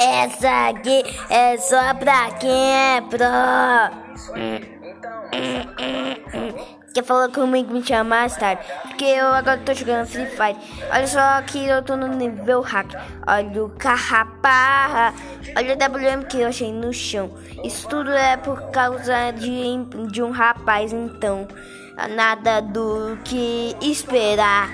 Essa aqui é só pra quem é pro. Quer falar comigo me chamar mais tarde? Porque eu agora tô jogando Free Fire. Olha só que eu tô no nível hack. Olha o carraparra. Olha o WM que eu achei no chão. Isso tudo é por causa de, de um rapaz, então. Nada do que esperar.